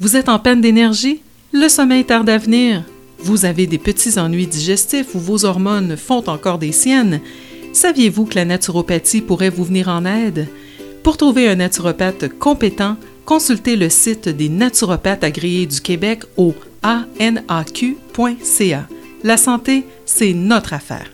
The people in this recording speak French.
Vous êtes en peine d'énergie? Le sommeil tarde à venir? Vous avez des petits ennuis digestifs ou vos hormones font encore des siennes? Saviez-vous que la naturopathie pourrait vous venir en aide? Pour trouver un naturopathe compétent, consultez le site des naturopathes agréés du Québec au anaq.ca. La santé, c'est notre affaire.